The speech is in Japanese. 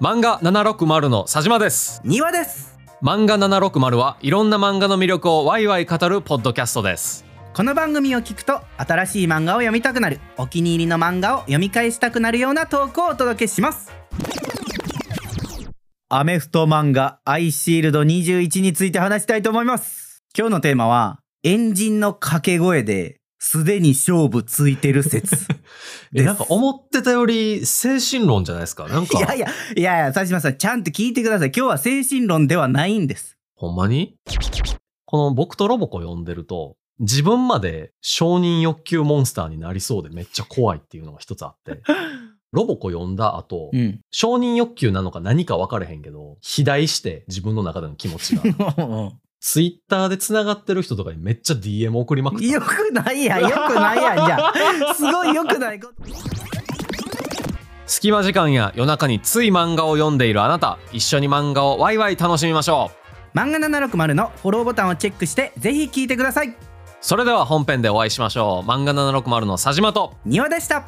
漫画760の佐島です。庭です。漫画760はいろんな漫画の魅力をワイワイ語るポッドキャストです。この番組を聞くと新しい漫画を読みたくなる。お気に入りの漫画を読み返したくなるようなトークをお届けします。アメフト漫画アイシールド21について話したいと思います。今日のテーマはエンジンの掛け声ですでに勝負ついてる説。えなんか思ってたより精神論じゃないですか？なんか。いやいやいやいや佐島さんちゃんと聞いてください。今日は精神論ではないんです。ほんまに？この僕とロボコ読んでると自分まで承認欲求モンスターになりそうでめっちゃ怖いっていうのが一つあって。ロボコ読んだ後、うん。承認欲求なのか何か分かれへんけど肥大して自分の中での気持ちが ツイッターで繋がってる人とかにめっちゃ DM 送りまくった。よくないやんよくないやん。じゃあすごいよくないこと。隙間時間や夜中につい漫画を読んでいるあなた一緒に漫画をワイワイ楽しみましょう。漫画760のフォローボタンをチェックしてぜひ聞いてください。それでは本編でお会いしましょう。漫画760の佐島と。庭でした